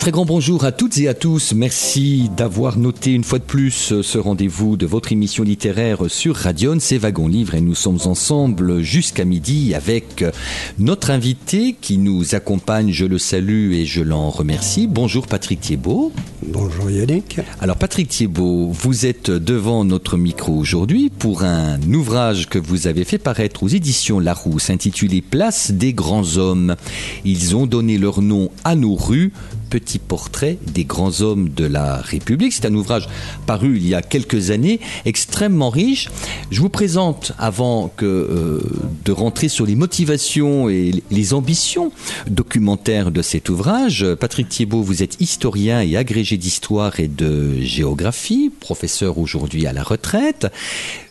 Très grand bonjour à toutes et à tous. Merci d'avoir noté une fois de plus ce rendez-vous de votre émission littéraire sur Radion. C'est Wagon Livre et nous sommes ensemble jusqu'à midi avec notre invité qui nous accompagne. Je le salue et je l'en remercie. Bonjour Patrick Thiebaud. Bonjour Yannick. Alors Patrick Thiebaud, vous êtes devant notre micro aujourd'hui pour un ouvrage que vous avez fait paraître aux éditions Larousse intitulé Place des grands hommes. Ils ont donné leur nom à nos rues petit portrait des grands hommes de la République. C'est un ouvrage paru il y a quelques années, extrêmement riche. Je vous présente, avant que, euh, de rentrer sur les motivations et les ambitions documentaires de cet ouvrage, Patrick Thiebaud, vous êtes historien et agrégé d'histoire et de géographie, professeur aujourd'hui à la retraite.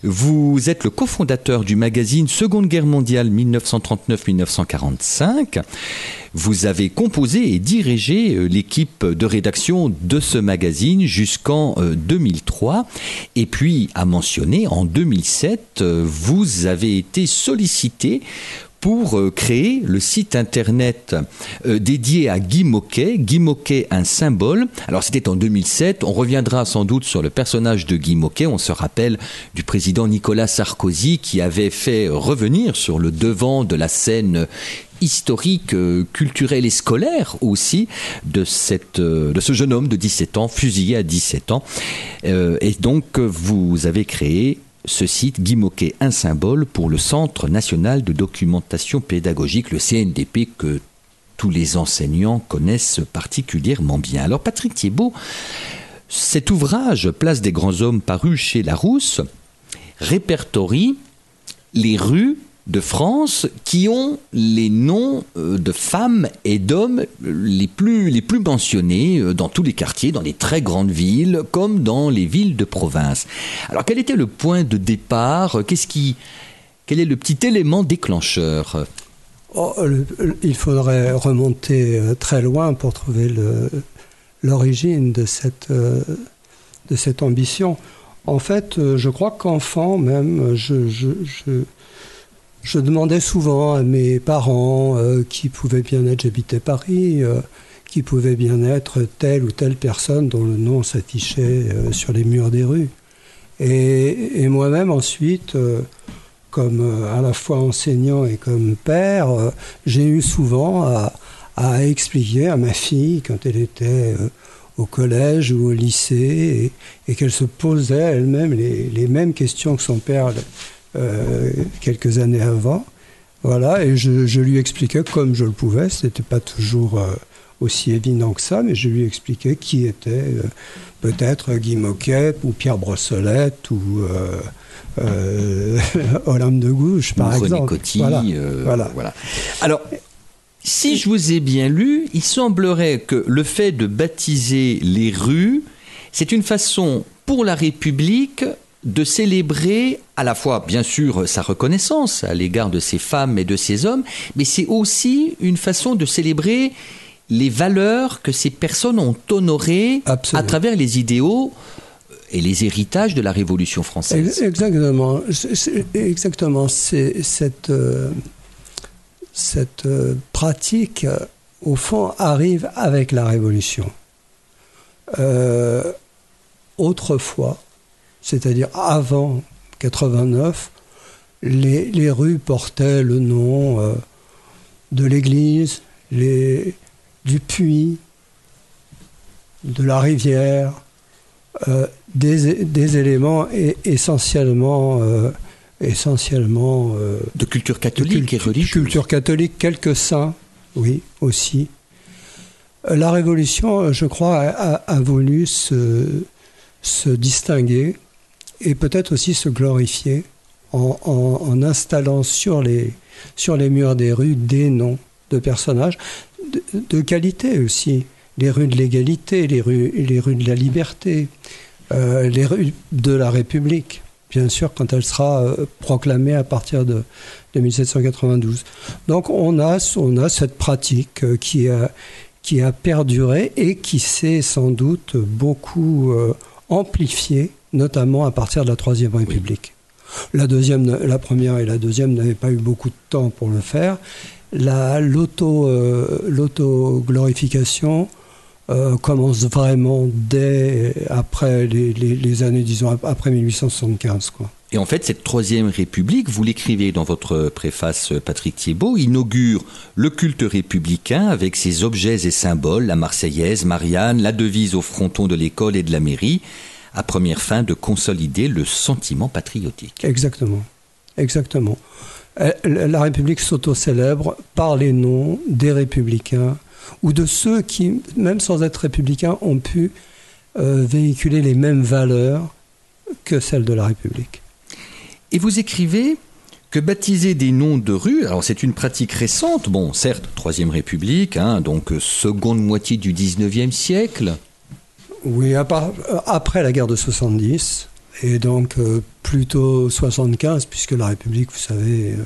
Vous êtes le cofondateur du magazine Seconde Guerre mondiale 1939-1945. Vous avez composé et dirigé euh, l'équipe de rédaction de ce magazine jusqu'en 2003. Et puis, à mentionner, en 2007, euh, vous avez été sollicité pour euh, créer le site internet dédié à Guy Moquet, Guy Moquet, un symbole. Alors c'était en 2007, on reviendra sans doute sur le personnage de Guy Moquet, on se rappelle du président Nicolas Sarkozy qui avait fait revenir sur le devant de la scène historique, euh, culturel et scolaire aussi de, euh, ce jeune homme de 17 ans, fusillé à 17 ans. Euh, et donc, vous avez créé ce site, Guy Moquet, un symbole pour le Centre national de documentation pédagogique, le CNDP, que tous les enseignants connaissent particulièrement bien. Alors, Patrick Thiebaud, cet ouvrage, Place des grands hommes, paru chez Larousse, répertorie les rues de France qui ont les noms euh, de femmes et d'hommes les plus, les plus mentionnés euh, dans tous les quartiers, dans les très grandes villes, comme dans les villes de province. Alors quel était le point de départ? Qu'est-ce qui, Quel est le petit élément déclencheur? Oh, Il faudrait remonter euh, très loin pour trouver l'origine de cette, de cette ambition. En fait, je crois qu'enfant même, je, demandais souvent à mes parents euh, qui pouvaient bien être, j'habitais Paris, euh, qui pouvait bien être telle ou telle personne dont le nom s'affichait euh, sur les murs des rues. Et, moi-même ensuite, comme à la fois enseignant et comme père, j'ai eu souvent à, expliquer à ma fille quand elle était au collège ou au lycée et, qu'elle se posait elle-même les, mêmes questions que son père euh, quelques années avant. Voilà, et je, lui expliquais comme je le pouvais, c'était pas toujours euh, aussi évident que ça, mais je lui expliquais qui était euh, peut-être Guy Moquet ou Pierre Brossolette ou Olympe de Gouges, par exemple. Coty, voilà, voilà. Alors, si je vous ai bien lu, il semblerait que le fait de baptiser les rues, c'est une façon pour la République de célébrer à la fois, bien sûr, sa reconnaissance à l'égard de ces femmes et de ces hommes, mais c'est aussi une façon de célébrer les valeurs que ces personnes ont honorées à travers les idéaux et les héritages de la Révolution française. Exactement. exactement. C'est cette, euh, cette euh, pratique, au fond, arrive avec la Révolution. Euh, autrefois, c'est-à-dire avant 89, les, rues portaient le nom euh, de l'église, du puits, de la rivière, euh, des, éléments essentiellement, euh, essentiellement de culture catholique et religieuse. Culture catholique, quelques saints, oui, aussi. La Révolution, je crois, a, voulu se, se distinguer et peut-être aussi se glorifier en, installant sur les, sur les murs des rues des noms de personnages de, qualité aussi. Les rues de l'égalité, les rues, les rues de la liberté, euh, les rues de la République, bien sûr, quand elle sera euh, proclamée à partir de, de, 1792. Donc on a, on a cette pratique euh, qui a, qui a perduré et qui s'est sans doute beaucoup amplifiée, notamment à partir de la Troisième République. La, deuxième, la première et la deuxième n'avaient pas eu beaucoup de temps pour le faire. L'auto-glorification euh, commence vraiment dès après les, années, disons, après 1875. Quoi. Et en fait, cette troisième république, vous l'écrivez dans votre préface, Patrick Thiebaud, inaugure le culte républicain avec ses objets et symboles, la Marseillaise, Marianne, la devise au fronton de l'école et de la mairie, à première fin de consolider le sentiment patriotique. Exactement. Exactement. Euh, la République s'auto-célèbre par les noms des républicains ou de ceux qui, même sans être républicains, ont pu euh, véhiculer les mêmes valeurs que celles de la République. Et vous écrivez que baptiser des noms de rues, alors c'est une pratique récente, bon, certes, Troisième République, hein, donc euh, seconde moitié du XIXe siècle. Oui, après la guerre de 70, et donc euh, plutôt 75, puisque la République, vous savez, euh,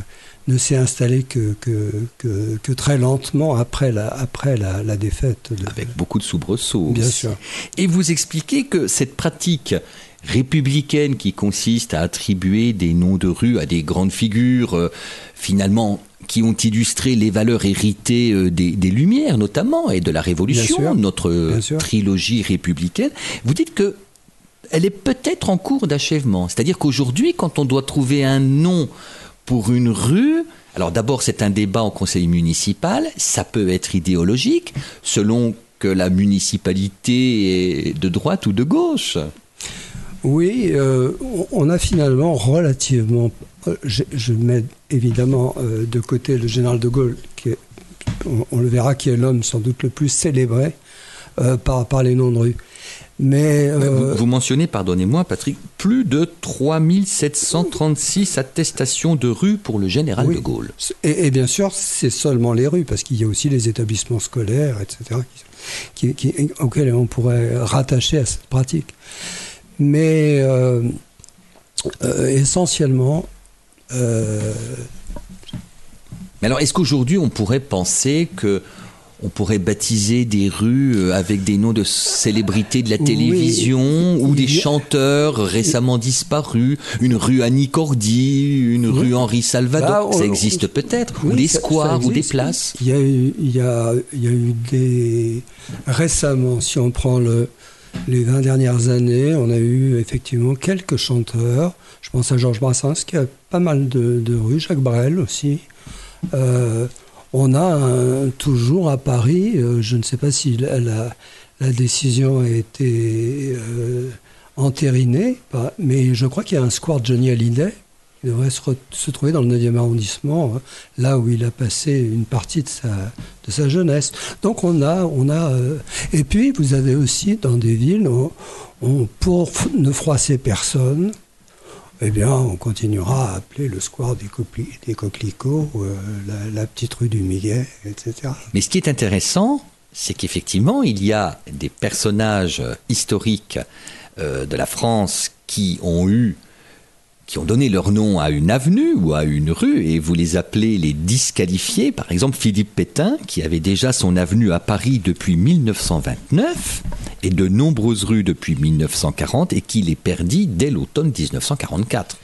ne s'est installée que, que, que, très lentement après la, après la, la défaite. Avec beaucoup de soubresauts. Bien sûr. Et vous expliquez que cette pratique républicaine qui consiste à attribuer des noms de rues à des grandes figures, euh, finalement, qui ont illustré les valeurs héritées des, des, Lumières notamment et de la Révolution, notre trilogie républicaine. Vous dites que elle est peut-être en cours d'achèvement. C'est-à-dire qu'aujourd'hui, quand on doit trouver un nom pour une rue, alors d'abord c'est un débat en conseil municipal, ça peut être idéologique, selon que la municipalité est de droite ou de gauche. Oui, euh, on a finalement relativement, euh, je, mets évidemment euh, de côté le général de Gaulle, qui on, le verra, qui est l'homme sans doute le plus célébré par, par les noms de rue. Mais euh, vous, mentionnez, pardonnez-moi Patrick, plus de 3736 attestations de rue pour le général de Gaulle. Et, bien sûr, c'est seulement les rues, parce qu'il y a aussi les établissements scolaires, etc., qui, auxquels on pourrait rattacher à cette pratique. Mais euh, euh, essentiellement... Mais alors, est-ce qu'aujourd'hui, on pourrait penser que on pourrait baptiser des rues euh, avec des noms de célébrités de la télévision ou des chanteurs récemment disparus, une rue Annie Cordy, une rue Henri Salvador, bah, ça existe peut-être, ou des squares ou des places. Il y, a eu, il, y a, il y a eu des... Récemment, si on prend le, les 20 dernières années, on a eu effectivement quelques chanteurs. Je pense à Georges Brassens qui a pas mal de, de rues, Jacques Brel aussi. Euh, on a toujours à Paris, euh, je ne sais pas si la, décision a été euh, entérinée, mais je crois qu'il y a un square Johnny Hallyday il devrait se, trouver dans le 9e arrondissement, hein, là où il a passé une partie de sa, de sa jeunesse. Donc on a, on a, euh, et puis vous avez aussi dans des villes, pour ne froisser personne, eh bien, on continuera à appeler le square des, coquelicots, euh, la, petite rue du Millet, etc. Mais ce qui est intéressant, c'est qu'effectivement, il y a des personnages historiques euh, de la France qui ont eu qui ont donné leur nom à une avenue ou à une rue et vous les appelez les disqualifiés. Par exemple, Philippe Pétain, qui avait déjà son avenue à Paris depuis 1929 et de nombreuses rues depuis 1940 et qui les perdit dès l'automne 1944.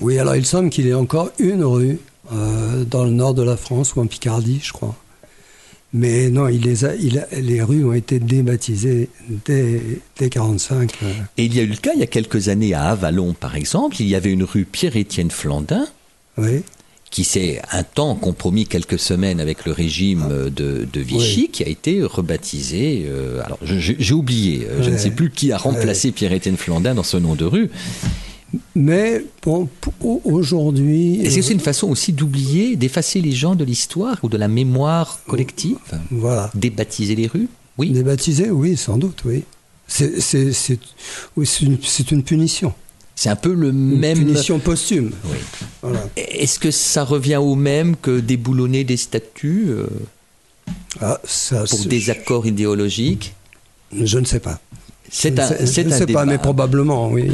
Oui, alors il semble qu'il ait encore une rue euh, dans le nord de la France ou en Picardie, je crois. Mais non, il les, a, il les rues ont été débaptisées dès, dès 45. Euh. Et il y a eu le cas il y a quelques années à Avalon, par exemple. Il y avait une rue Pierre-Étienne Flandin. Qui s'est un temps compromis quelques semaines avec le régime de, de Vichy, qui a été rebaptisé. Euh, alors, j'ai oublié, euh, je ne sais plus qui a remplacé Pierre-Étienne Flandin dans ce nom de rue. Mais bon, aujourd'hui. Est-ce que c'est une façon aussi d'oublier, d'effacer les gens de l'histoire ou de la mémoire collective? Voilà. Débaptiser les rues? Oui. Débaptiser, oui, sans doute, oui. C'est une, une, punition. C'est un peu le Une même. punition posthume. Oui. Voilà. Est-ce que ça revient au même que déboulonner des statuts euh, Ah, ça, pour des accords idéologiques? Je ne sais pas. C'est Je un, ne sais- c'est je ne un sais pas, débat. mais probablement, oui.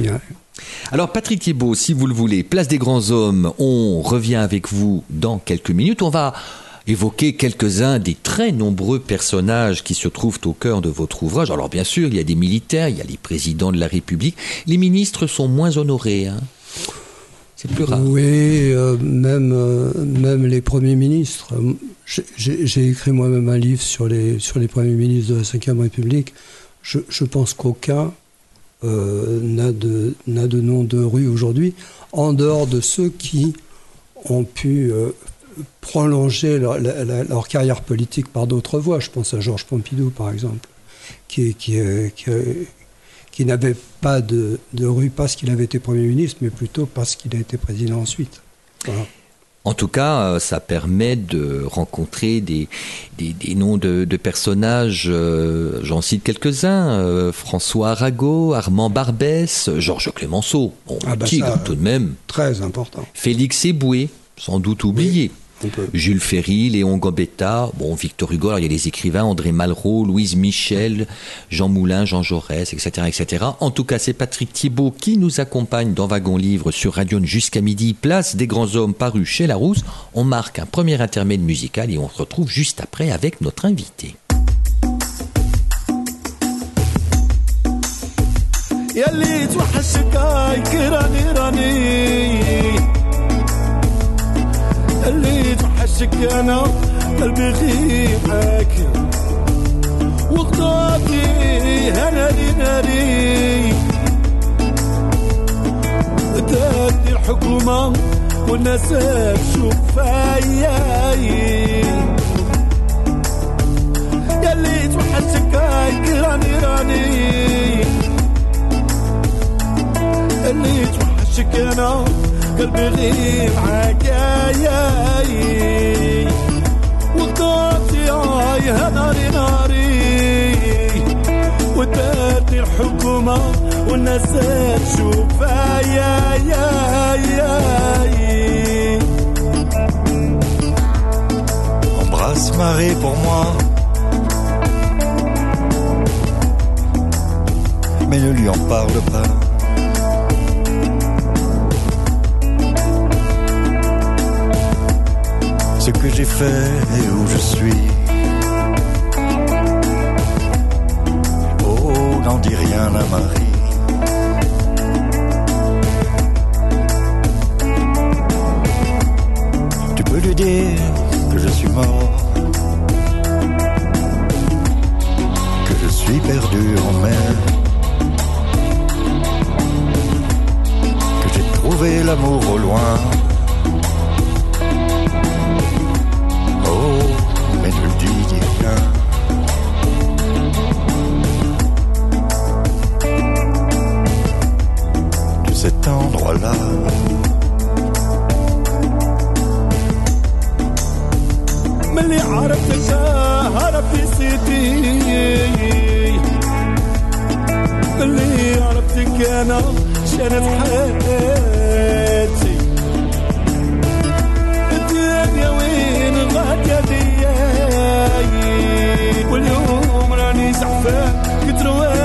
Alors Patrick Thiebaud, si vous le voulez, place des grands hommes, on revient avec vous dans quelques minutes. On va évoquer quelques-uns des très nombreux personnages qui se trouvent au cœur de votre ouvrage. Alors bien sûr, il y a des militaires, il y a les présidents de la République. Les ministres sont moins honorés. hein. C'est plus rare. Oui, euh, même, euh, même les premiers ministres. J'ai- écrit moi-même un livre sur les, premiers ministres de la Ve République. Je, pense qu'aucun n'a de, de nom de rue aujourd'hui, en dehors de ceux qui ont pu euh, prolonger leur, carrière politique par d'autres voies. Je pense à Georges Pompidou, par exemple, euh, qui, euh, n'avait pas de, de rue parce qu'il avait été Premier ministre, mais plutôt parce qu'il a été président ensuite. En tout cas, euh, ça permet de rencontrer des, des, des noms de, de personnages, euh, j'en cite quelques-uns, euh, François Arago, Armand Barbès, Georges Clémenceau, bon, Ah bah tigre ça, tout de même, Très important. Félix Eboué, sans doute oublié. peut. Jules Ferry, Léon Gambetta, bon, Victor Hugo, alors il y a les écrivains, André Malraux, Louise Michel, Jean Moulin, Jean Jaurès, etc., etc. En tout cas, c'est Patrick Thibault qui nous accompagne dans Wagon Livre sur Radio jusqu'à midi, place des grands hommes paru chez Larousse. On marque un premier intermède musical et on se retrouve juste après avec notre invité. يلي توحشك هاي راني راني اللي توحشك أنا قلبي غيبك وغداتي هنالي ناري تهدي الحكومة والناس تشوف فيا يلي توحشك راني راني. اللي توحشك أنا قلبي غير يا وقطعتي هاي ناري ناري ودارتي الحكومة والناس تشوف يا يا يا Embrasse Marie pour moi. Mais ne lui en parle pas. Ce que j'ai fait et où je suis. Oh, n'en dis rien à Marie. Tu peux lui dire que je suis mort, que je suis perdu en mer, que j'ai trouvé l'amour au loin. ملي عرفتك هربت سيتي. ملي عرفتك أنا شانت حياتي. الدنيا وين غادية دياي واليوم راني زعفان كتروا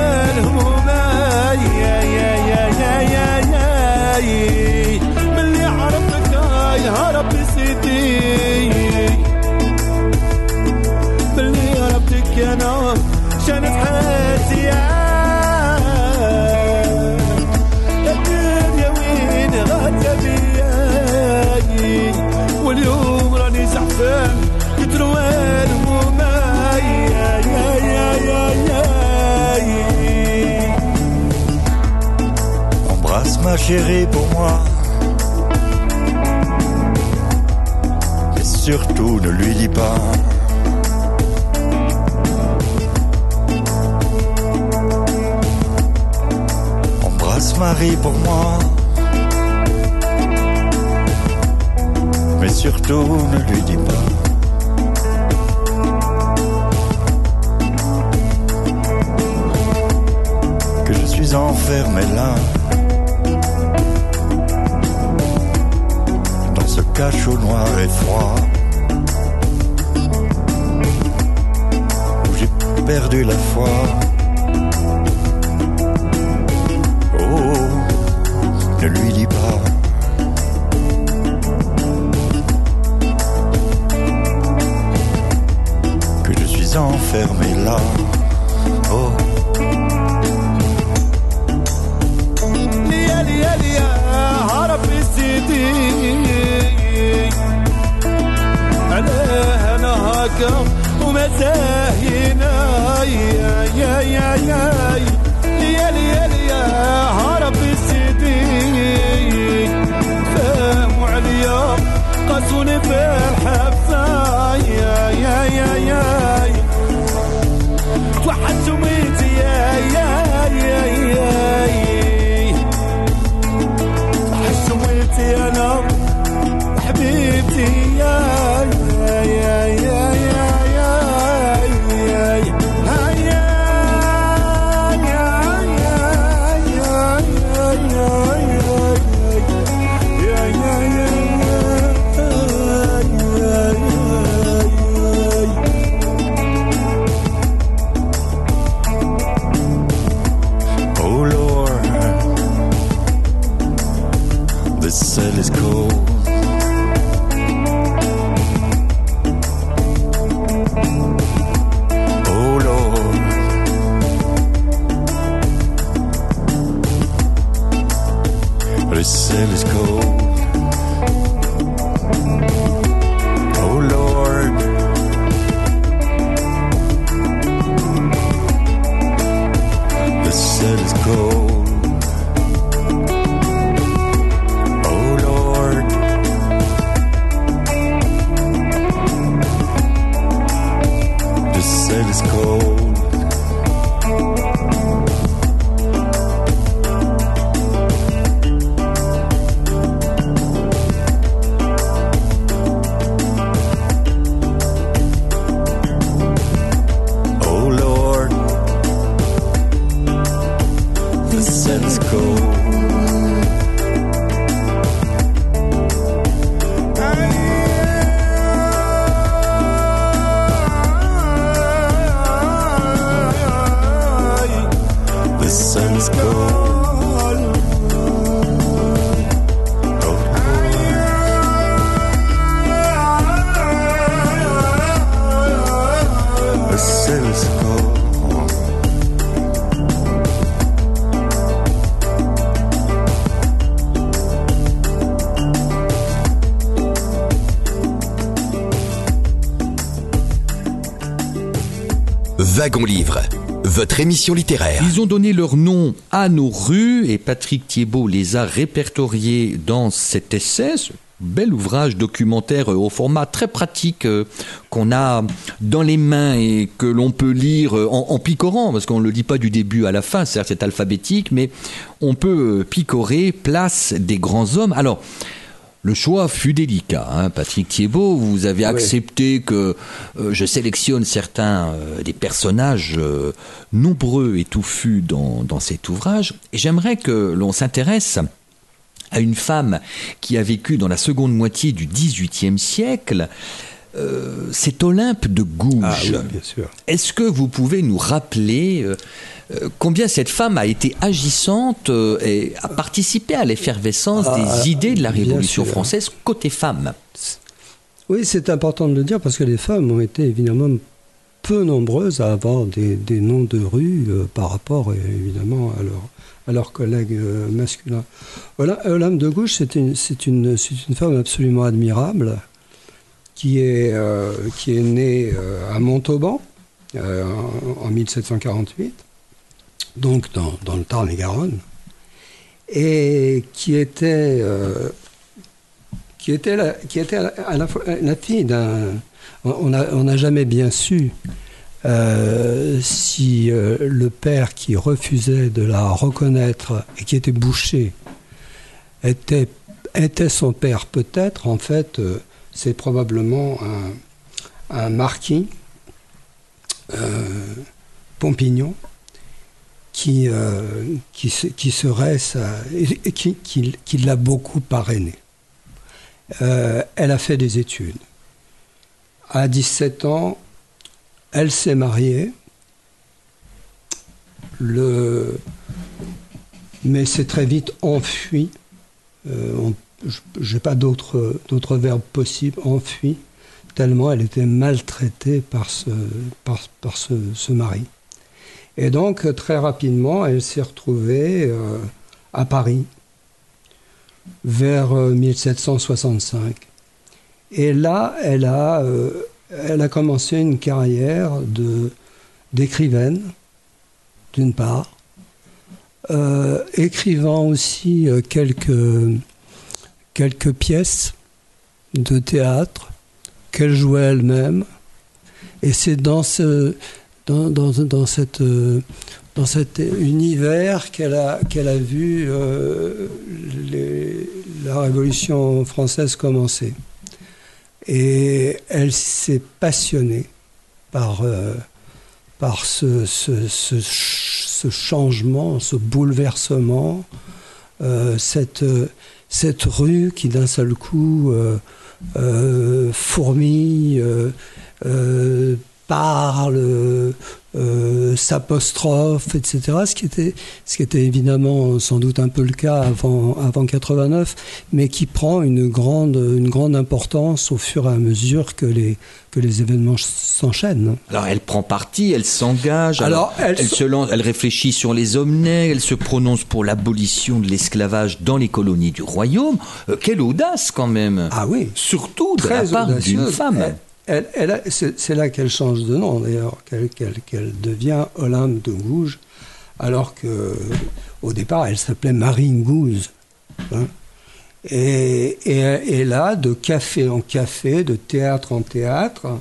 chérie pour moi. Et surtout ne lui dis pas. Embrasse Marie pour moi. Mais surtout ne lui dis pas. Que je suis enfermé là cache au noir et froid. Où j'ai perdu la foi. Oh, ne lui dis pas. Que je suis enfermé là. Oh. ليا ليا ليا هرب السيدي هكا ومزاهينا يا يا يا يا ليا ليا ليا هرب السيدي فهموا عليا قاسوني في الحبسة يا يا يا يا ميتي يا يا يا يا status go. Wagon Livre, votre émission littéraire. Ils ont donné leur nom à nos rues et Patrick Thiebaud les a répertoriés dans cet essai, ce bel ouvrage documentaire au format très pratique euh, qu'on a dans les mains et que l'on peut lire euh, en, en picorant, parce qu'on ne le lit pas du début à la fin, certes c'est alphabétique, mais on peut euh, picorer place des grands hommes. Alors, le choix fut délicat. Hein. Patrick Thiebaud, vous avez accepté que euh, je sélectionne certains euh, des personnages euh, nombreux et touffus dans, dans cet ouvrage. Et j'aimerais que l'on s'intéresse à une femme qui a vécu dans la seconde moitié du XVIIIe siècle. C'est Olympe de Gouges. Ah oui, bien sûr. Est-ce que vous pouvez nous rappeler combien cette femme a été agissante euh, et a participé à l'effervescence Ah, des idées de la Révolution sûr. française côté femme Oui, c'est important de le dire parce que les femmes ont été évidemment peu nombreuses à avoir des, des noms de rue euh, par rapport euh, évidemment à, leur- à leurs collègues euh, masculins. Voilà, Olympe de Gouges, c'est une, femme absolument admirable qui est, euh, qui est née à Montauban en 1748, donc dans, le Tarn-et-Garonne, et qui était euh, qui était la, qui était à la, à la la fille d'un. On n'a jamais bien su euh, si euh, le père qui refusait de la reconnaître et qui était bouché était, son père peut-être. En fait, c'est probablement un, un marquis, Pompignon, qui, euh, serait sa, et qui, l'a beaucoup parrainé. elle a fait des études. À 17 ans, elle s'est mariée. Mais c'est très vite enfui. Euh, Je n'ai pas d'autres verbes possibles. Enfui. Tellement elle était maltraitée par ce mari. Et donc, très rapidement, elle s'est retrouvée euh, à Paris vers 1765. Euh, Et là, elle a, euh, elle a commencé une carrière d'écrivaine, d'une part, écrivant aussi quelques, quelques pièces de théâtre qu'elle jouait elle-même. Et c'est dans, ce, dans, dans, cette, euh, dans cet univers qu'elle a, qu'elle a vu euh, la Révolution française commencer. Et elle s'est passionnée par, euh, par ce, ce, ce, changement, ce bouleversement, cette, cette rue qui d'un seul coup fourmille, parle, euh, s'apostrophe, etc. Ce qui, était, ce qui était évidemment sans doute un peu le cas avant, avant 89, mais qui prend une grande, une grande importance au fur et à mesure que les, que les événements s'enchaînent. Alors elle prend parti, elle s'engage, alors, elle, elle, se lance, elle réfléchit sur les omnets, elle se prononce pour l'abolition de l'esclavage dans les colonies du royaume. Euh, quelle audace quand même Ah oui Surtout de la part d'une femme elle, c'est là qu'elle change de nom d'ailleurs, qu'elle qu qu devient Olympe de Gouges, alors que au départ elle s'appelait Marine Gouze. Hein. Et, là, de café en café, de théâtre en théâtre,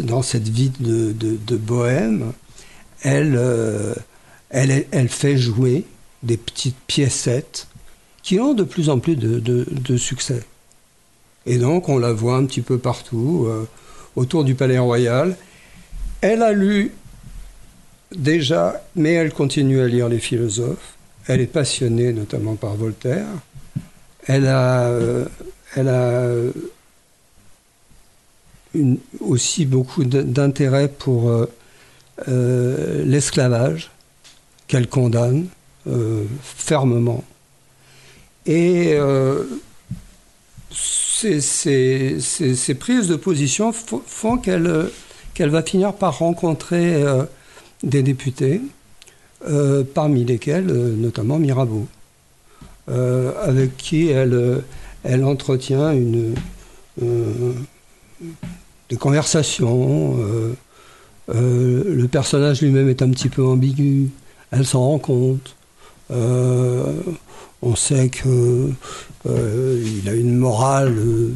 dans cette vie de, bohème, elle, euh, elle, fait jouer des petites piécettes qui ont de plus en plus de succès. Et donc, on la voit un petit peu partout, euh, autour du Palais Royal. Elle a lu déjà, mais elle continue à lire les philosophes. Elle est passionnée notamment par Voltaire. Elle a, euh, elle a une, aussi beaucoup d'intérêt pour euh, euh, l'esclavage, qu'elle condamne fermement. Et ces, prises de position font qu'elle qu va finir par rencontrer euh, des députés, euh, parmi lesquels euh, notamment Mirabeau, avec qui elle, entretient des conversations. le personnage lui-même est un petit peu ambigu, elle s'en rend compte. on sait que euh, il a une morale euh,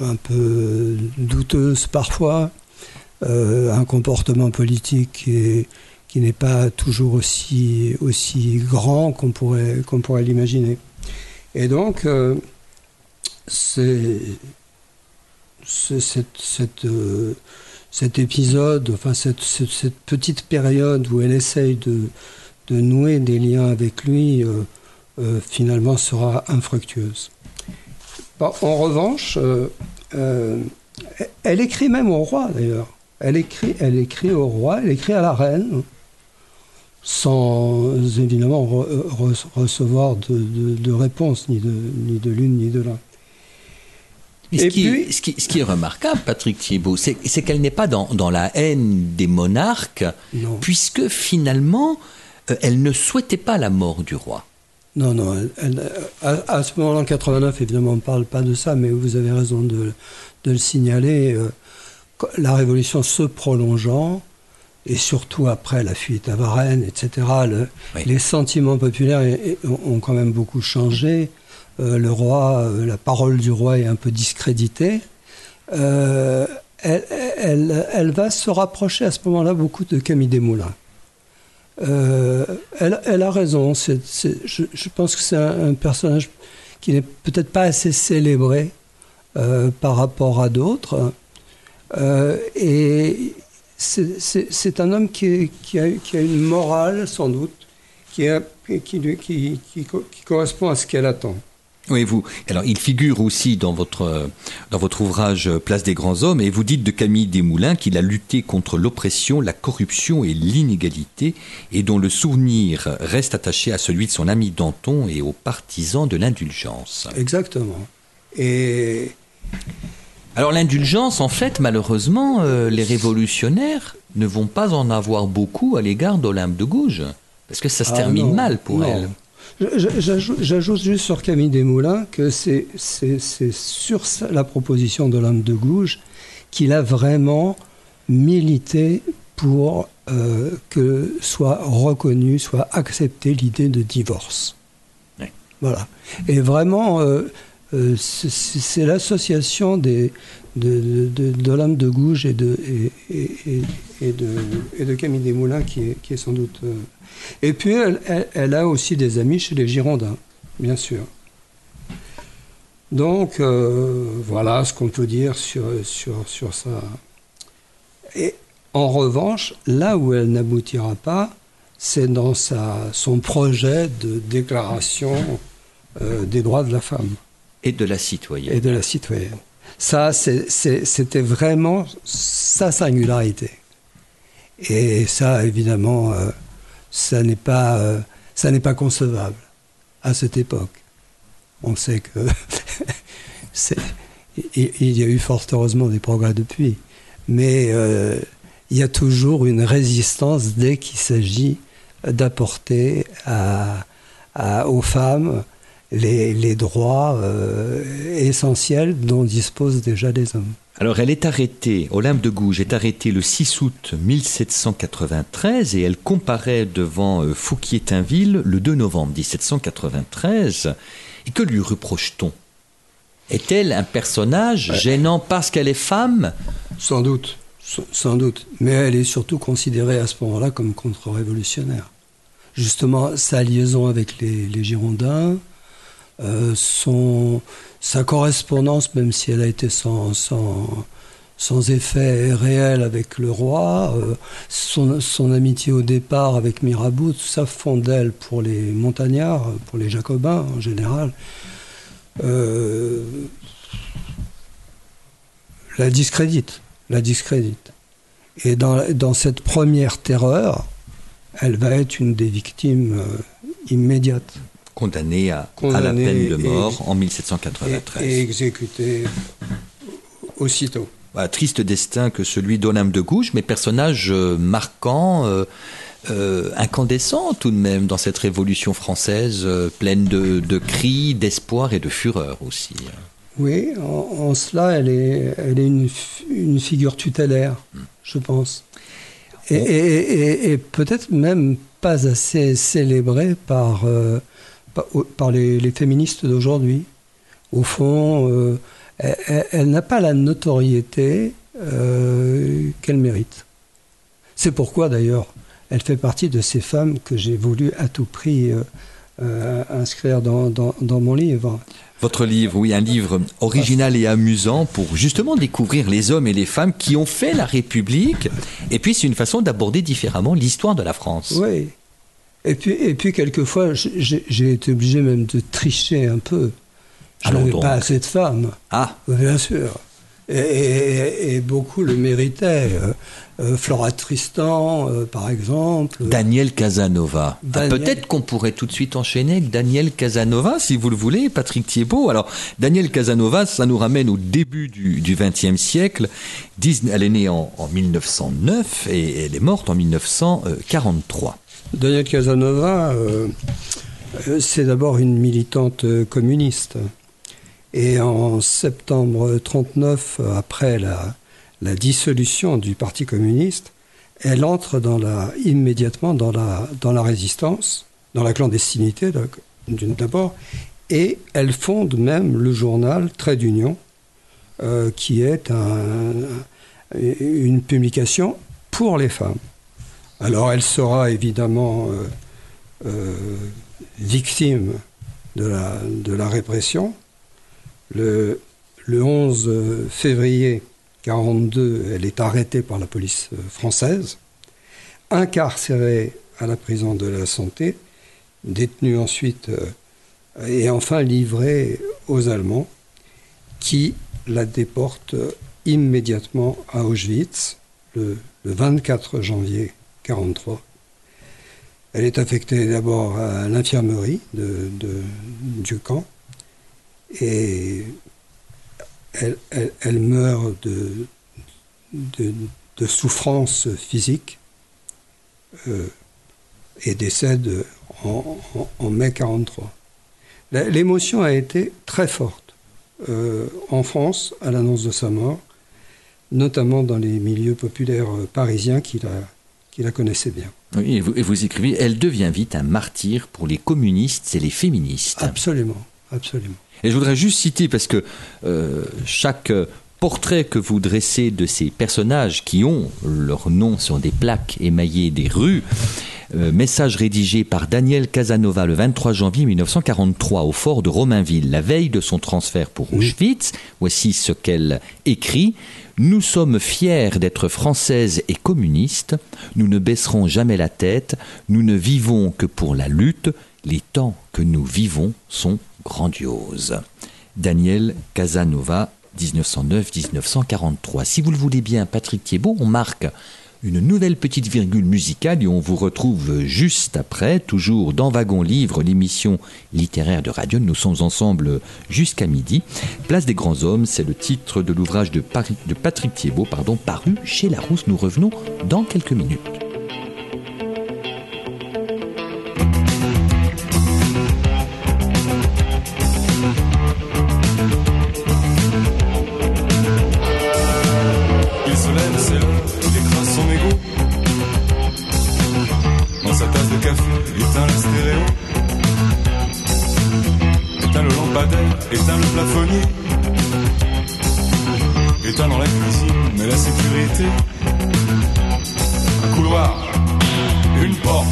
un peu douteuse parfois, euh, un comportement politique qui est qui n'est pas toujours aussi, aussi grand qu'on pourrait, qu'on pourrait l'imaginer. Et donc, c'est, c'est cette, cette, cet épisode, enfin cette, cette, petite période où elle essaye de, de nouer des liens avec lui, euh, finalement sera infructueuse. Bon, en revanche, euh, euh, elle écrit même au roi d'ailleurs. Elle écrit, elle écrit au roi, elle écrit à la reine, sans évidemment re, re, recevoir de, de, de, réponse, ni de, ni de l'une ni de l'autre. Ce qui, puis, ce, qui, ce, qui, est remarquable, Patrick Thiebaud, c'est qu'elle n'est pas dans, dans, la haine des monarques, non. puisque finalement, euh, elle ne souhaitait pas la mort du roi. Non, non, elle, elle, à, à, ce moment-là, en 89, évidemment, on ne parle pas de ça, mais vous avez raison de, de le signaler. Euh, la révolution se prolongeant, et surtout après la fuite à Varennes, etc., le, oui. les sentiments populaires ont quand même beaucoup changé. Euh, le roi, euh, la parole du roi est un peu discréditée. Elle, elle, elle, va se rapprocher à ce moment-là beaucoup de Camille Desmoulins. Euh, elle, a raison. Je, pense que c'est un, personnage qui n'est peut-être pas assez célébré euh, par rapport à d'autres. Euh, et c'est un homme qui, a, une morale, sans doute, qui correspond à ce qu'elle attend. Oui, vous. Alors, il figure aussi dans votre, dans votre ouvrage Place des grands hommes, et vous dites de Camille Desmoulins qu'il a lutté contre l'oppression, la corruption et l'inégalité, et dont le souvenir reste attaché à celui de son ami Danton et aux partisans de l'indulgence. Exactement. Et Alors, l'indulgence, en fait, malheureusement, euh, les révolutionnaires ne vont pas en avoir beaucoup à l'égard d'Olympe de Gouges, parce que ça se Ah termine non, mal pour non. elle. J'ajoute- juste sur Camille Desmoulins que c'est sur la proposition d'Olympe de Gouges qu'il a vraiment milité pour euh, que soit reconnue, soit acceptée l'idée de divorce. Ouais. Voilà. Et vraiment, euh, euh, c'est- l'association des de, de, de- d'Olympe de Gouges et de, et, et- et- et de, et de Camille Desmoulins qui est, qui est sans doute... et puis, elle, elle- elle a aussi des amis chez les Girondins, bien sûr. Donc, euh, voilà ce qu'on peut dire sur, sur, sur ça. Et en revanche, là où elle n'aboutira pas, c'est dans sa, son projet de déclaration euh, des droits de la femme Et de la citoyenne. et de la citoyenne. Ça, c'était vraiment sa singularité. Et ça, évidemment, euh, ça n'est pas, euh, ça n'est pas concevable à cette époque. On sait que il, y a eu fort heureusement des progrès depuis, mais euh, il y a toujours une résistance dès qu'il s'agit d'apporter à- aux femmes les, les droits euh, essentiels dont disposent déjà les hommes. Alors, elle est arrêtée, Olympe de Gouges est arrêtée le 6 août 1793 et elle comparaît devant euh, Fouquier-Tinville le 2 novembre 1793. Et que lui reproche-t-on? Est-elle un personnage gênant parce qu'elle est femme? Sans doute, sans- sans doute. Mais elle est surtout considérée à ce moment-là comme contre-révolutionnaire. Justement, sa liaison avec les, les Girondins, euh, son, sa correspondance, même si elle a été sans, sans, sans effet réel avec le roi, euh, son, son amitié au départ avec Mirabeau, tout ça font d'elle pour les montagnards, pour les jacobins en général, euh, la discrédite, la discrédite. Et dans, dans cette première terreur, elle va être une des victimes immédiates Condamnée à, à la peine de et- mort en et, 1793. et exécutée aussitôt. Voilà, triste destin que celui d'Olympe de Gouges, mais personnage euh, marquant, euh, euh, incandescent tout de même dans cette révolution française, euh, pleine de, de cris, d'espoir et de fureur aussi. Oui, en, en cela, elle est, elle est une, une figure tutélaire, je pense. Et, et- et- et peut-être même pas assez célébrée par, euh, par, par les, les féministes d'aujourd'hui. Au fond, euh, elle, n'a pas la notoriété euh, qu'elle mérite. C'est pourquoi, d'ailleurs, elle fait partie de ces femmes que j'ai voulu à tout prix euh, inscrire dans, dans- dans mon livre. Votre livre, oui, un livre original et amusant pour justement découvrir les hommes et les femmes qui ont fait la République. Et puis c'est une façon d'aborder différemment l'histoire de la France. Oui. Et puis, et puis quelquefois, j'ai été obligé même de tricher un peu. Je n'avais pas assez de femmes, Ah, bien sûr. Et, et- et beaucoup le méritaient. Euh, euh, Flora Tristan, euh, par exemple. Daniel Casanova. Ah, Daniel- Peut-être qu'on pourrait tout de suite enchaîner avec Daniel Casanova, si vous le voulez, Patrick Thiebaud. Alors, Daniel Casanova, ça nous ramène au début du XXe siècle. Disney- Elle est née en, en 1909 et elle est morte en 1943. Daniel Casanova, euh, euh, c'est d'abord une militante euh, communiste. Et en septembre 39, euh, après la, dissolution du Parti communiste, elle entre immédiatement dans la, résistance, dans la clandestinité d'abord, et elle fonde même le journal Trait d'Union, qui est un- une publication pour les femmes. Alors elle sera évidemment euh, euh, victime de la, répression. Le, le 11 février 1942, elle est arrêtée par la police euh, française, incarcérée à la prison de la santé, détenue ensuite et enfin livrée aux Allemands qui la déportent immédiatement à Auschwitz le 24 janvier 1943. Elle est affectée d'abord à l'infirmerie de, du camp et elle, meurt de, de, souffrance physique euh, et décède en, mai 43. La- L'émotion a été très forte euh, en France à l'annonce de sa mort, notamment dans les milieux populaires euh, parisiens qui la, qui la connaissaient bien. Oui, et vous, et vous écrivez, elle devient vite un martyr pour les communistes et les féministes. Absolument, absolument. Et je voudrais juste citer, parce que euh, chaque euh, portrait que vous dressez de ces personnages qui ont leur nom sur des plaques émaillées des rues, euh, message rédigé par Daniel Casanova le 23 janvier 1943 au fort de Romainville, la veille de son transfert pour Auschwitz. Voici ce qu'elle écrit. Nous sommes fiers d'être françaises et communistes. Nous ne baisserons jamais la tête. Nous ne vivons que pour la lutte. Les temps que nous vivons sont grandioses. Daniel Casanova, 1909-1943. Si vous le voulez bien, Patrick Thiebaud, on marque une nouvelle petite virgule musicale et on vous retrouve juste après, toujours dans Wagon Livre, l'émission littéraire de Radio. Nous sommes ensemble jusqu'à midi. Place des grands hommes, c'est le titre de l'ouvrage de, Patrick Thiebaud, pardon, paru chez Larousse. Nous revenons dans quelques minutes. Éteint le stéréo. Éteint le lampadaire, éteint le plafonnier. Éteint dans la cuisine, mais la sécurité. Un couloir, une porte,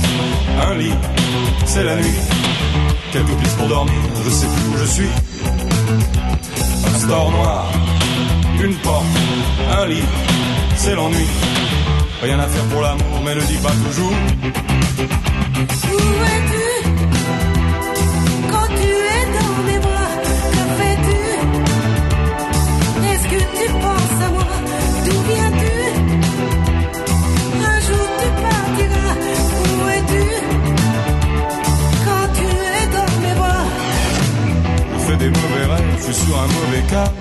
un lit, c'est la nuit. Quelques pistes pour dormir, je sais plus où je suis. Un store noir, une porte, un lit, c'est l'ennui. Rien à faire pour l'amour, mais ne dis pas toujours. Où es-tu quand tu es dans mes bras? Que fais-tu? Est-ce que tu penses à moi? D'où viens-tu? Un jour tu partiras. Où es-tu quand tu es dans mes bras? Je fais des mauvais rêves, je suis sur un mauvais câble.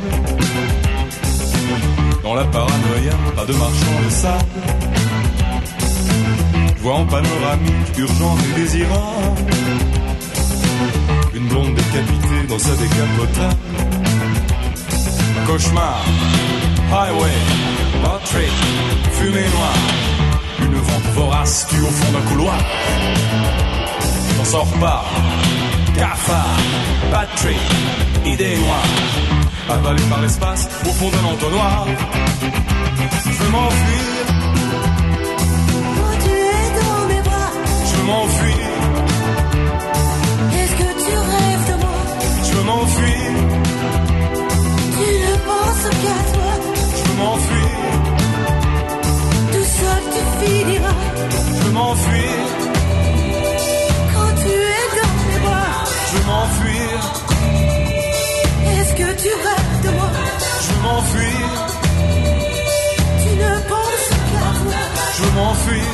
Dans la paranoïa, pas de marchand de sable. Je vois en panoramique, urgente et désirable. Une blonde décapitée dans sa décapotable. Cauchemar, highway, Patrick, fumée noire. Une vente vorace tue au fond d'un couloir. J'en sors pas. Cafard, Patrick, idée noire. Avalé par l'espace au fond d'un entonnoir. Je veux m'enfuir, m'enfuir, Est-ce que tu rêves de moi? Je veux m'enfuir, Tu ne penses qu'à toi. Je veux m'enfuir, Tout seul tu finiras. Je veux m'enfuir, Quand tu es dans mes bras. Je veux m'enfuir, Est-ce que tu rêves de moi? Je veux m'enfuir, Tu ne penses qu'à toi. Je veux m'enfuir,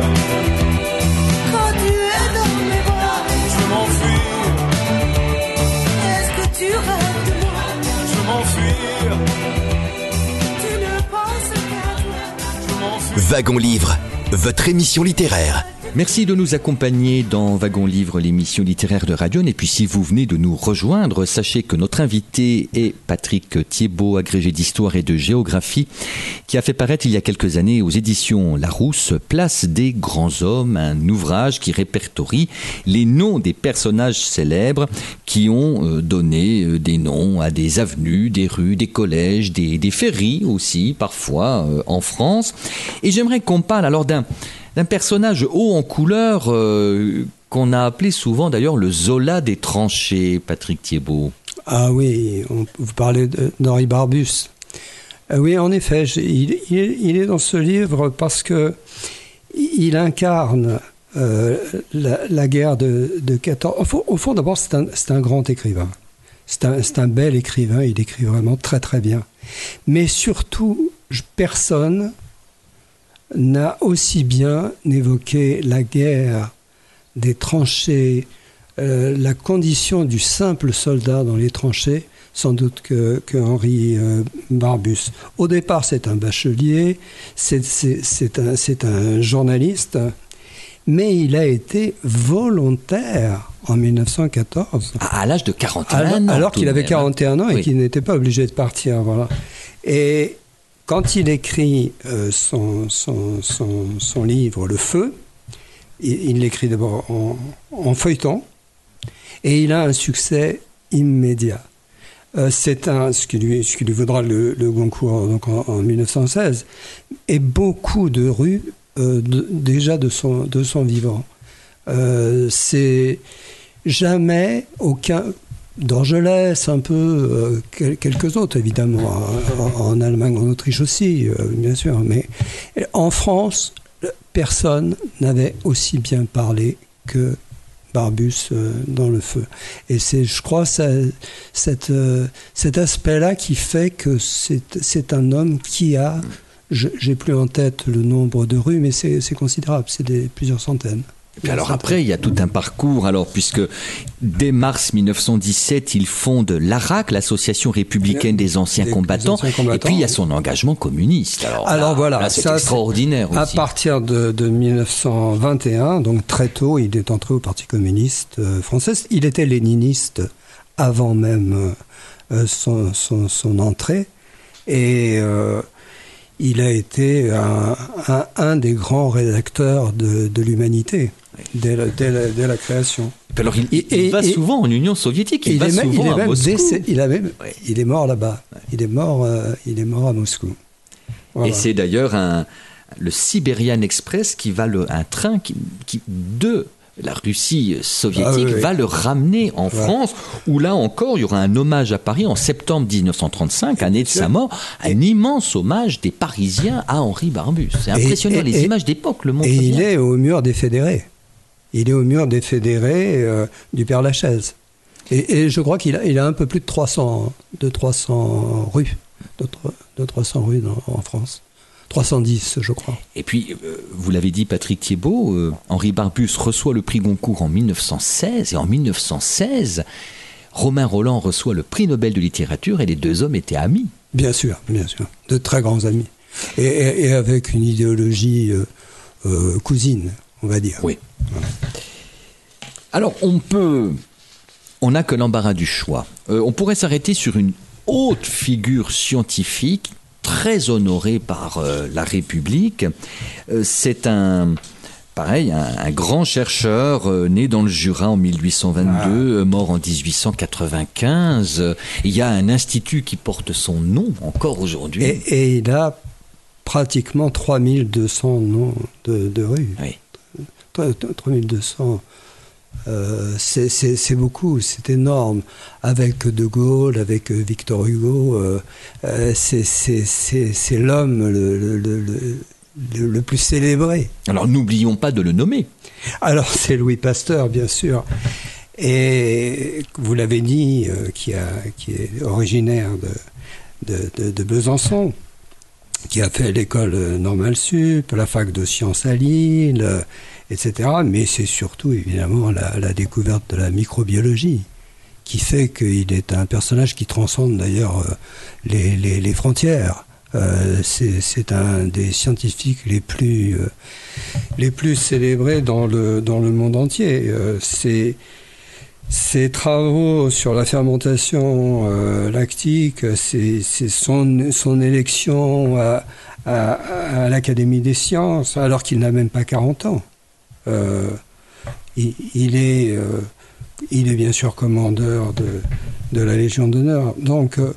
Quand tu es dans mes bras, je veux m'enfuir. Est-ce que tu rêves de moi? Je veux. Tu ne penses qu'à toi. Je veux m'enfuir. Wagon Livre, votre émission littéraire. Merci de nous accompagner dans Wagon Livre, l'émission littéraire de Radion. Et puis si vous venez de nous rejoindre, sachez que notre invité est Patrick Thiebaud, agrégé d'histoire et de géographie, qui a fait paraître il y a quelques années aux éditions Larousse Place des grands hommes, un ouvrage qui répertorie les noms des personnages célèbres qui ont euh, donné euh, des noms à des avenues, des rues, des collèges, des, des ferries aussi, parfois euh, en France. Et j'aimerais qu'on parle alors d'un d'un personnage haut en couleur euh, qu'on a appelé souvent d'ailleurs le Zola des tranchées, Patrick Thiebaud. Ah oui, on- vous parlez d'Henri Barbus. Euh, oui, en effet, il, est dans ce livre parce que il incarne euh, la, guerre de, de 14. Au fond, d'abord, c'est un, grand écrivain. C'est un, un bel écrivain, il écrit vraiment très très bien. Mais surtout, personne n'a aussi bien évoqué la guerre des tranchées, euh, la condition du simple soldat dans les tranchées, sans doute que, que Henri euh, Barbus. Au départ, c'est un bachelier, c'est- un, journaliste, mais il a été volontaire en 1914. À, à l'âge de 41 Alors, ans. alors qu'il avait même, hein. 41 ans et Oui. qu'il n'était pas obligé de partir. Voilà. Et quand il écrit euh, son, livre Le Feu, il l'écrit d'abord en, feuilleton et il a un succès immédiat. Euh, c'est ce qui lui, ce vaudra le, Goncourt en, en 1916, et beaucoup de rues euh, déjà de son, de son vivant. C'est jamais aucun d'Orgelès, un peu, euh, quel- quelques autres évidemment, en, Allemagne, en Autriche aussi, euh, bien sûr, mais en France, personne n'avait aussi bien parlé que Barbus euh, dans le feu. Et c'est, je crois, cet aspect-là qui fait que c'est, un homme qui a, j'ai plus en tête le nombre de rues, mais c'est, considérable, c'est plusieurs centaines. Puis alors après, il y a tout un parcours, alors puisque dès mars 1917, il fonde l'ARAC, l'Association républicaine des anciens, Des- des combattants, et puis il y a son engagement communiste. Alors, Alors là- voilà, là, c'est extraordinaire À aussi. partir de, de 1921, donc très tôt, il est entré au Parti communiste euh, français. Il était léniniste avant même euh, son, son- son entrée. Et euh, il a été un, un- un des grands rédacteurs de, de l'humanité dès, la- dès la- dès la création. Alors, il, Et- il et- va et- souvent en Union soviétique, il, il, va est même, souvent il est à même Moscou. il, a même- il est mort là-bas. Il est mort, euh, il est mort à Moscou. Voilà. Et c'est d'ailleurs un, le Siberian Express qui va le, un train qui, qui- de la Russie soviétique Ah oui, oui. va le ramener en Voilà. France, où là encore, il y aura un hommage à Paris en septembre 1935, année de sa mort, un immense hommage des Parisiens à Henri Barbus. C'est Et- impressionnant, et- les et- images d'époque le montrent Et il bien. est au mur des fédérés. Il est au mur des fédérés euh, du Père Lachaise. Et, et je crois qu'il a, il a un peu plus de 300, de 300 rues, de, de 300 rues dans- en France. 310, je crois. Et puis, euh, vous l'avez dit, Patrick Thiebaud, euh, Henri Barbus reçoit le prix Goncourt en 1916, et en 1916, Romain Roland reçoit le prix Nobel de littérature, et les deux hommes étaient amis. Bien sûr, bien sûr. De très grands amis. Et, et- et avec une idéologie euh, cousine, on va dire. Oui. Alors, on peut. On n'a que l'embarras du choix. Euh, on pourrait s'arrêter sur une haute figure scientifique, très honorée par euh, la République. Euh, C'est un. Pareil, un, un grand chercheur né dans le Jura en 1822, euh, mort en 1895. Euh, Il y a un institut qui porte son nom encore aujourd'hui. Et, et il a pratiquement 3200 noms de, de rues. Oui. 3200. euh, c'est- beaucoup, c'est énorme. Avec De Gaulle, avec euh, Victor Hugo, euh, euh, c'est l'homme le, le- le- le- plus célébré. Alors, n'oublions pas de le nommer. Alors c'est Louis Pasteur, bien sûr. Et vous l'avez dit, euh, qui, a, qui est originaire de, de, de- de Besançon, qui a fait l'école normale sup, la fac de sciences à Lille, etc. Mais c'est surtout évidemment la, découverte de la microbiologie qui fait qu'il est un personnage qui transcende d'ailleurs euh, les, frontières Euh, c'est un des scientifiques les plus, euh, les plus célébrés dans le, dans le monde entier. Ses travaux sur la fermentation lactique, c'est son, son élection à l'Académie des sciences, alors qu'il n'a même pas 40 ans. Euh, il, est, euh, il est bien sûr commandeur de, de la Légion d'honneur. Donc, euh,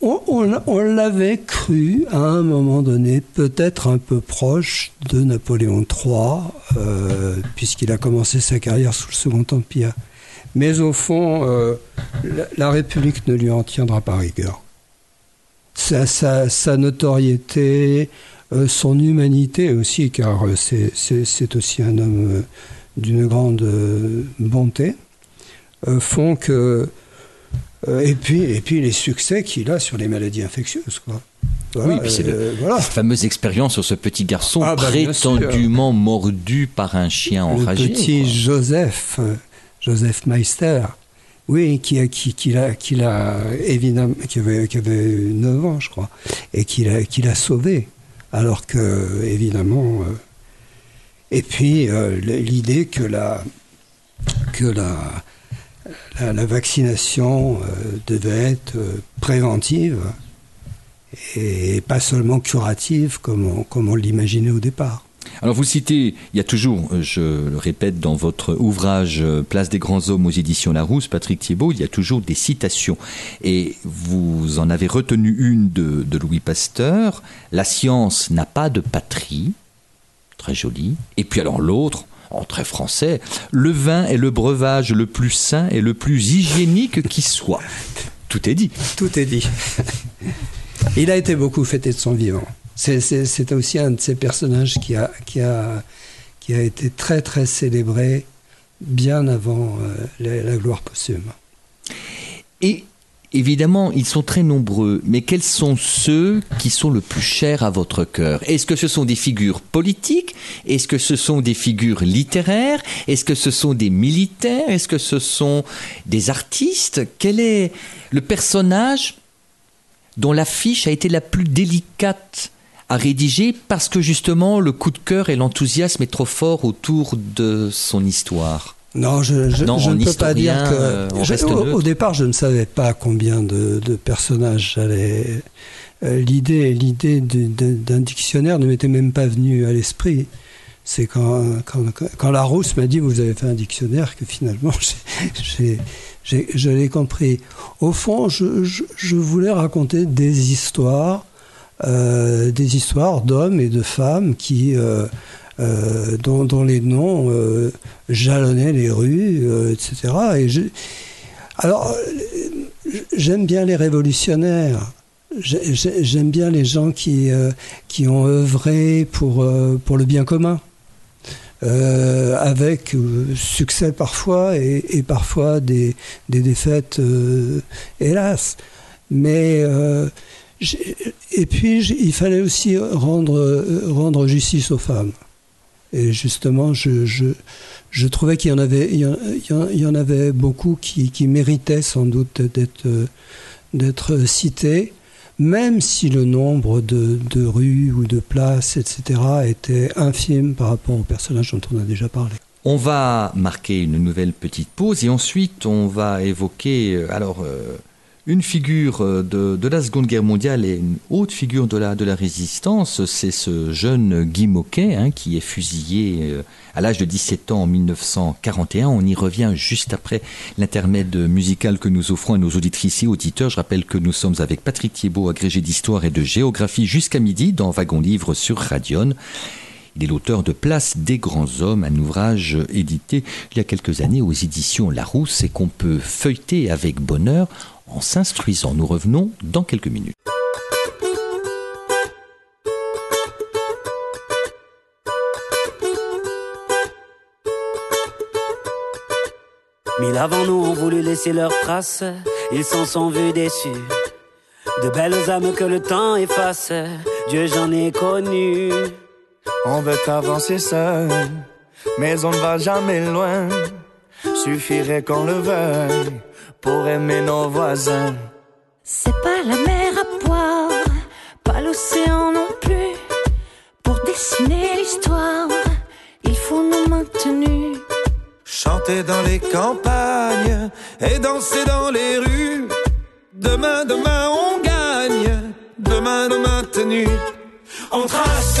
on, l'avait cru à un moment donné peut-être un peu proche de Napoléon III, puisqu'il a commencé sa carrière sous le Second Empire. Mais au fond, la, République ne lui en tiendra pas rigueur. Sa, notoriété, son humanité aussi, car euh, c'est- aussi un homme euh, d'une grande euh, bonté, euh, font que euh, et puis, et puis les succès qu'il a sur les maladies infectieuses, quoi. Voilà, Oui, puis c'est le- euh, voilà. Cette fameuse expérience sur ce petit garçon Ah, bah, prétendument mordu par un chien le enragé. petit quoi. Joseph, euh, Joseph Meister, oui, qui a, qui, qui l'a, qui l'a évidemment, qui avait, qui avait 9 ans, je crois, et qui l'a, qui l'a sauvé, alors que évidemment, euh, et puis euh, l'idée que la, vaccination euh, devait être préventive et pas seulement curative comme on l'imaginait au départ. Alors vous citez, il y a toujours, euh, je le répète, dans votre ouvrage euh, Place des grands hommes aux éditions Larousse, Patrick Thiebaud, il y a toujours des citations. Et vous en avez retenu une de, Louis Pasteur, La science n'a pas de patrie, très joli. Et puis alors l'autre, en très français, Le vin est le breuvage le plus sain et le plus hygiénique qui soit. Tout est dit. Tout est dit. Il a été beaucoup fêté de son vivant. C'est- aussi un de ces personnages qui a, qui a, qui a été très très célébré bien avant euh, la, la gloire posthume. Et évidemment, ils sont très nombreux, mais quels sont ceux qui sont le plus chers à votre cœur? Est-ce que ce sont des figures politiques? Est-ce que ce sont des figures littéraires? Est-ce que ce sont des militaires? Est-ce que ce sont des artistes? Quel est le personnage dont l'affiche a été la plus délicate à rédiger parce que justement le coup de cœur et l'enthousiasme est trop fort autour de son histoire Non, je, je, Non, je en ne peux pas dire que. euh, je- au, départ, je ne savais pas combien de, de personnages j'allais. euh, l'idée, l'idée d'un dictionnaire ne m'était même pas venue à l'esprit. C'est quand, quand, quand Larousse m'a dit vous avez fait un dictionnaire que finalement j'ai, j'ai- je l'ai compris. Au fond, je, je- voulais raconter des histoires, des histoires d'hommes et de femmes qui, euh, euh, dont, les noms euh, jalonnaient les rues, euh, etc. Et je- alors, euh, j'aime bien les révolutionnaires. J'ai- j'ai- J'aime bien les gens qui, euh, qui ont œuvré pour, euh, pour le bien commun. Euh, avec euh, succès parfois et, parfois des, des défaites, euh, hélas. Mais euh, et puis il fallait aussi rendre, euh, rendre justice aux femmes. Et justement, je, trouvais qu'il y en avait, beaucoup qui, méritaient sans doute d'être d'être cités, même si le nombre de, de rues ou de places, etc., était infime par rapport aux personnages dont on a déjà parlé. On va marquer une nouvelle petite pause et ensuite on va évoquer euh, alors euh, une figure euh, de, la Seconde Guerre mondiale et une autre figure de la, de la résistance. C'est ce jeune Guy Moquet hein, qui est fusillé euh, à l'âge de 17 ans en 1941. On y revient juste après l'intermède musical que nous offrons à nos auditrices et auditeurs. Je rappelle que nous sommes avec Patrick Thiebaud, agrégé d'histoire et de géographie jusqu'à midi dans Wagon Livre sur Radion. Il est l'auteur de Place des grands hommes, un ouvrage édité il y a quelques années aux éditions Larousse et qu'on peut feuilleter avec bonheur en s'instruisant. Nous revenons dans quelques minutes. Mille avant nous ont voulu laisser leurs traces, ils s'en sont vus déçus. De belles âmes que le temps efface, Dieu j'en ai connu. On veut avancer seul, mais on ne va jamais loin. Suffirait qu'on le veuille pour aimer nos voisins. C'est pas la mer à boire, pas l'océan non plus. Pour dessiner l'histoire, il faut nous maintenir. Chanter dans les campagnes et danser dans les rues. Demain, demain, on gagne. Demain, demain, tenue. On trace.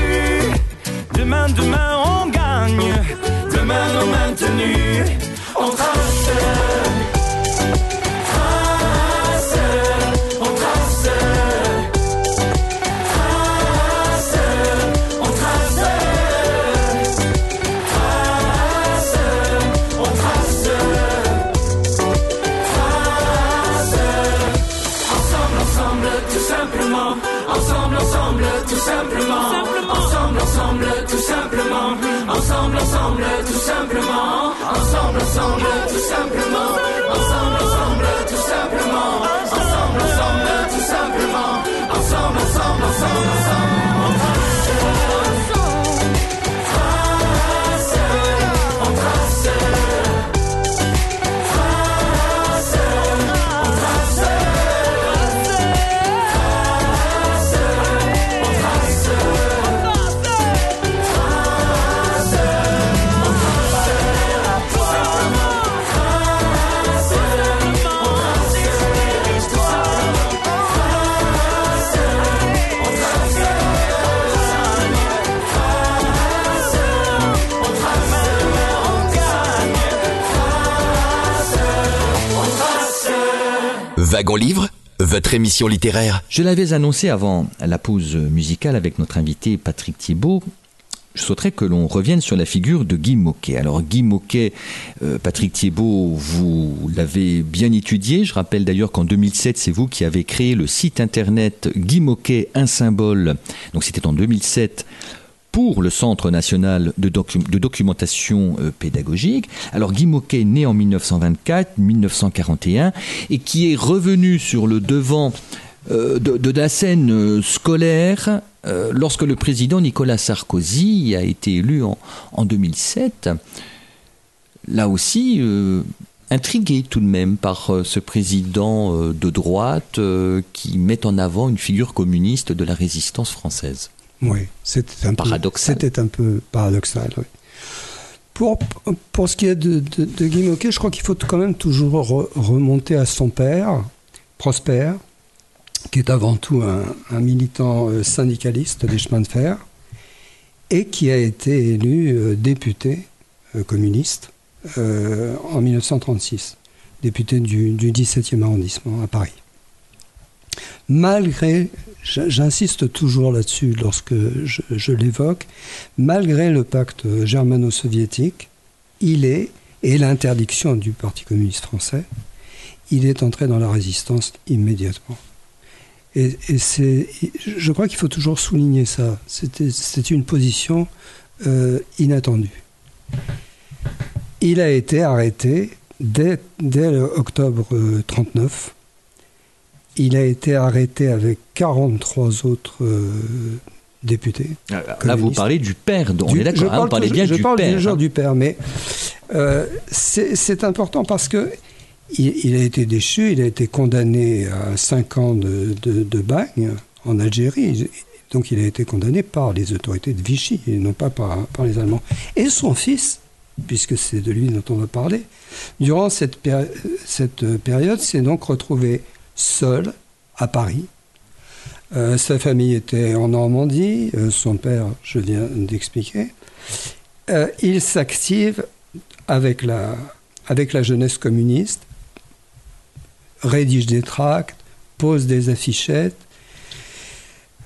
Demain, demain, on gagne. Demain, nos maintenus. On trace. Tout simplement. Ensemble, ensemble, tout simplement. Ensemble, ensemble, tout simplement. Ensemble, ensemble, tout simplement. Ensemble, ensemble, ensemble, ensemble. Livre, votre émission littéraire. Je l'avais annoncé avant la pause musicale avec notre invité Patrick Thibault. Je souhaiterais que l'on revienne sur la figure de Guy Moquet. Alors Guy Moquet, euh, Patrick Thibault, vous l'avez bien étudié. Je rappelle d'ailleurs qu'en 2007, c'est vous qui avez créé le site internet Guy Moquet, un symbole. Donc c'était en 2007 pour le Centre national de, docu- de documentation euh, pédagogique. Alors Guy Moquet, né en 1924-1941, et qui est revenu sur le devant euh, de, la scène euh, scolaire lorsque le président Nicolas Sarkozy a été élu en, en 2007. Là aussi, intrigué tout de même par ce président de droite qui met en avant une figure communiste de la résistance française. Oui, c'était un, peu- Paradoxal. c'était un peu paradoxal. oui. Pour, pour ce qui est de, de, de Guy Moquet, je crois qu'il faut quand même toujours re- remonter à son père, Prosper, qui est avant tout un, un militant euh, syndicaliste des chemins de fer, et qui a été élu euh, député euh, communiste euh, en 1936, député du, du 17e arrondissement à Paris. Malgré, j'insiste toujours là-dessus lorsque je, l'évoque, malgré le pacte germano-soviétique, il est, et l'interdiction du Parti communiste français, il est entré dans la résistance immédiatement. Et, c'est, je crois qu'il faut toujours souligner ça. C'était, une position euh, inattendue. Il a été arrêté dès, dès octobre euh, 39. Il a été arrêté avec 43 autres euh, députés. Là, vous parlez du père, on Du- est je d'accord, hein, parle on parlait toujours- bien je du parle père. hein. du père, mais euh, c'est c'est important parce que il, il a été déchu, il a été condamné à 5 ans de, de, de bagne en Algérie. Donc il a été condamné par les autorités de Vichy et non pas par, par les Allemands. Et son fils, puisque c'est de lui dont on va parler, durant cette, péri- cette période, s'est donc retrouvé seul à Paris. Euh, sa famille était en Normandie, euh, son père, je viens d'expliquer. Euh, il s'active avec la, avec la jeunesse communiste, rédige des tracts, pose des affichettes,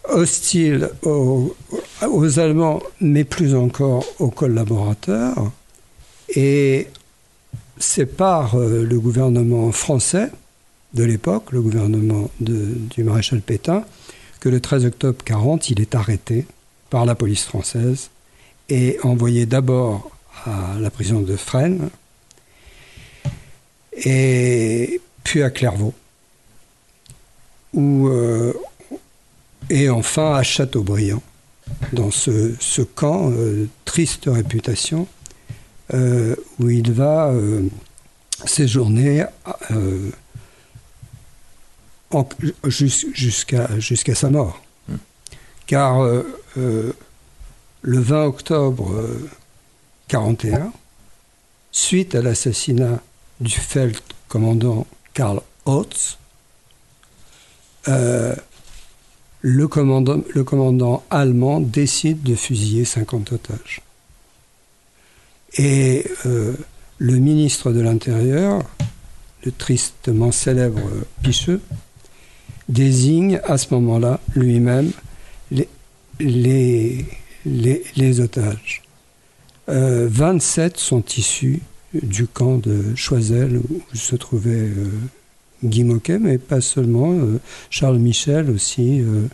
hostile aux, aux Allemands, mais plus encore aux collaborateurs, et c'est par le gouvernement français de l'époque, le gouvernement du maréchal Pétain, que le 13 octobre 40, il est arrêté par la police française et envoyé d'abord à la prison de Fresnes et puis à Clairvaux, où, euh, et enfin à Châteaubriand, dans ce, camp, euh, triste réputation, euh, où il va séjourner jusqu'à sa mort. Car euh, euh, le 20 octobre euh, 41, suite à l'assassinat du Feldcommandant Karl Hotz, euh, le, commandant, le commandant allemand décide de fusiller 50 otages. Et euh, le ministre de l'Intérieur, le tristement célèbre Picheux, désigne à ce moment-là lui-même les, otages. Euh, 27 sont issus du camp de Choiseul où se trouvait euh, Guy Moquet, mais pas seulement, euh, Charles Michel aussi, euh,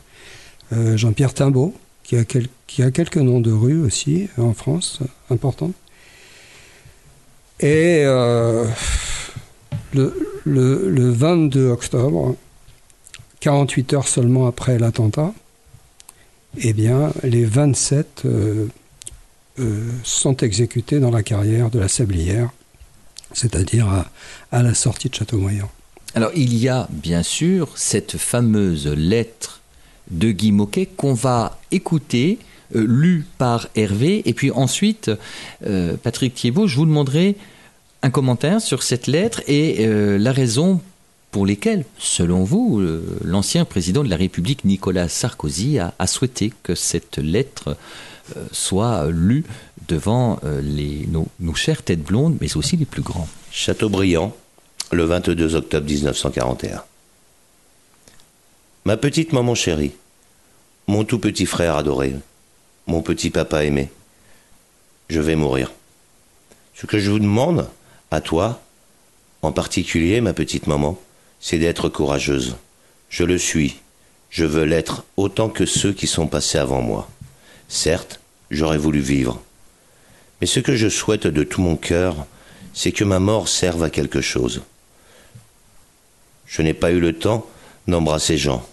euh, Jean-Pierre Timbaud, qui a, quelques noms de rues aussi euh, en France, euh, importants. Et euh, le, le- le 22 octobre, 48 heures seulement après l'attentat, eh bien, les 27 euh, euh, sont exécutés dans la carrière de la Sablière, c'est-à-dire à, la sortie de Châteaubriand. Alors, il y a bien sûr cette fameuse lettre de Guy Moquet qu'on va écouter, euh, lue par Hervé. Et puis ensuite, Patrick Thiebaud, je vous demanderai un commentaire sur cette lettre et la raison pour lesquelles, selon vous, euh, l'ancien président de la République, Nicolas Sarkozy, a, souhaité que cette lettre euh, soit lue devant euh, les, nos, nos chères têtes blondes, mais aussi les plus grands. Châteaubriand, le 22 octobre 1941. Ma petite maman chérie, mon tout petit frère adoré, mon petit papa aimé, je vais mourir. Ce que je vous demande, à toi, en particulier ma petite maman, c'est d'être courageuse. Je le suis. Je veux l'être autant que ceux qui sont passés avant moi. Certes, j'aurais voulu vivre. Mais ce que je souhaite de tout mon cœur, c'est que ma mort serve à quelque chose. Je n'ai pas eu le temps d'embrasser Jean.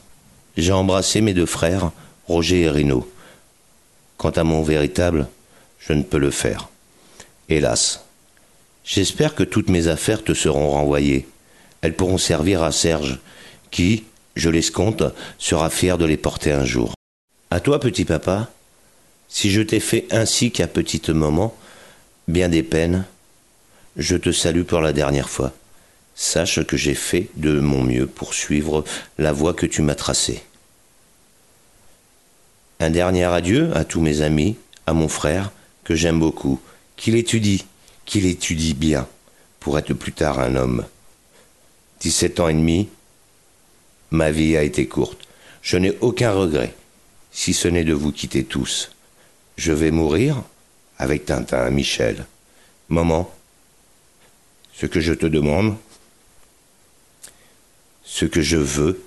J'ai embrassé mes deux frères, Roger et Rino. Quant à mon véritable, je ne peux le faire. Hélas. J'espère que toutes mes affaires te seront renvoyées. Elles pourront servir à Serge, qui, je l'escompte, sera fier de les porter un jour. À toi, petit papa, si je t'ai fait ainsi qu'à petite maman, bien des peines, je te salue pour la dernière fois. Sache que j'ai fait de mon mieux pour suivre la voie que tu m'as tracée. Un dernier adieu à tous mes amis, à mon frère, que j'aime beaucoup, qu'il étudie, qu'il étudie bien, pour être plus tard un homme. 17 ans et demi, ma vie a été courte. Je n'ai aucun regret, si ce n'est de vous quitter tous. Je vais mourir avec Tintin, Michel. Maman, ce que je te demande, ce que je veux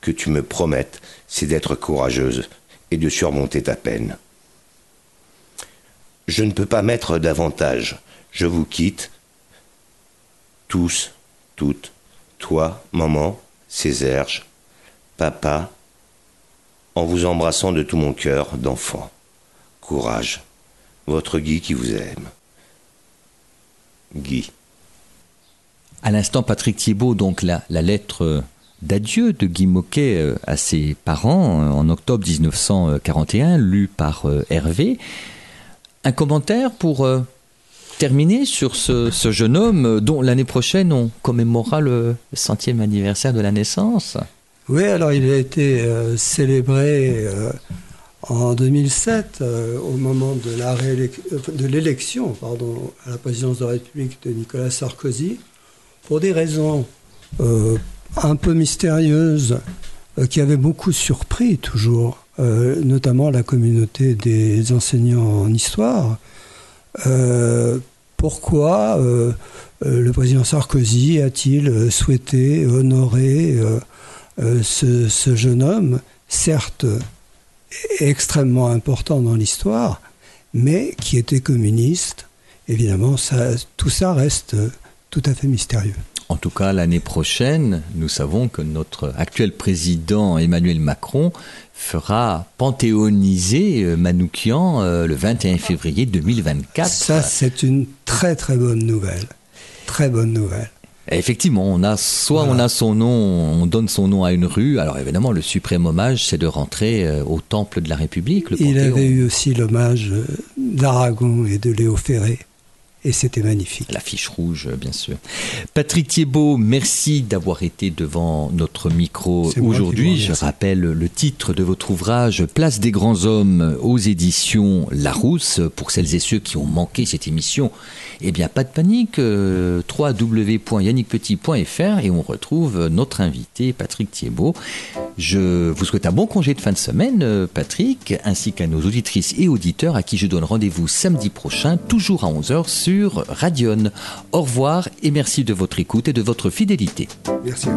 que tu me promettes, c'est d'être courageuse et de surmonter ta peine. Je ne peux pas mettre davantage. Je vous quitte. Tous, toutes, toi, maman, Césarge, papa, en vous embrassant de tout mon cœur d'enfant. Courage. Votre Guy qui vous aime. Guy. À l'instant, Patrick Thiebaud, donc la, la lettre d'adieu de Guy Moquet euh, à ses parents euh, en octobre 1941, lue par euh, Hervé. Un commentaire pour terminer sur ce, jeune homme euh, dont l'année prochaine on commémorera le centième anniversaire de la naissance. Oui, alors il a été euh, célébré euh, en 2007 euh, au moment de l'élection à la présidence de la République de Nicolas Sarkozy pour des raisons un peu mystérieuses qui avaient beaucoup surpris toujours notamment la communauté des enseignants en histoire. Euh, pourquoi euh, euh, le président Sarkozy a-t-il souhaité honorer ce, jeune homme, certes extrêmement important dans l'histoire, mais qui était communiste Évidemment, tout ça reste tout à fait mystérieux. En tout cas, l'année prochaine, nous savons que notre actuel président Emmanuel Macron fera panthéoniser euh, Manoukian euh, le 21 février 2024. Ça, c'est une très très bonne nouvelle. Très bonne nouvelle. Effectivement, on a soit on a son nom, on donne son nom à une rue. Alors évidemment, le suprême hommage, c'est de rentrer euh, au temple de la République. Le Il Panthéon. avait eu aussi l'hommage d'Aragon et de Léo Ferré. Et c'était magnifique. L'affiche rouge, bien sûr. Patrick Thiebaud, merci d'avoir été devant notre micro aujourd'hui. Je rappelle le titre de votre ouvrage Place des grands hommes aux éditions Larousse. Pour celles et ceux qui ont manqué cette émission, eh bien, pas de panique. euh, www.yannickpetit.fr et on retrouve notre invité, Patrick Thiebaud. Je vous souhaite un bon congé de fin de semaine, euh, Patrick, ainsi qu'à nos auditrices et auditeurs à qui je donne rendez-vous samedi prochain, toujours à 11h sur Radion. Au revoir et merci de votre écoute et de votre fidélité. Merci.